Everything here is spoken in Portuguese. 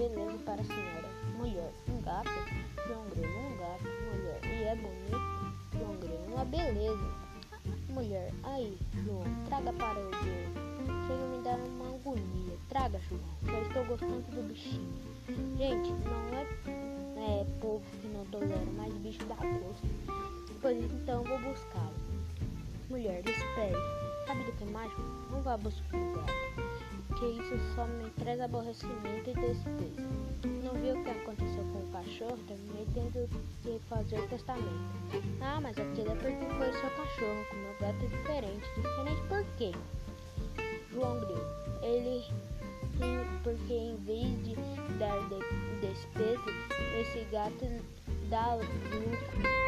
beleza para a senhora. Mulher, um gato, João um gato, mulher, e é bonito, João Grilo, uma beleza. Mulher, aí, João, traga para o dia. Chega me dar uma agonia. Traga, João, já estou gostando do bichinho. Gente, não é, é povo que não tolera, mas bicho da gosto. Pois então vou buscá-lo. Mulher, espere. Sabe do que é mais? Não vá buscar o gato. Isso só me traz aborrecimento e despesa. Não viu o que aconteceu com o cachorro? Terminei tendo que fazer o testamento. Ah, mas aquilo é porque foi o seu cachorro. Com meu gato é diferente. Diferente por quê? João Grilo. Ele porque em vez de dar de despesa, esse gato dá lucro.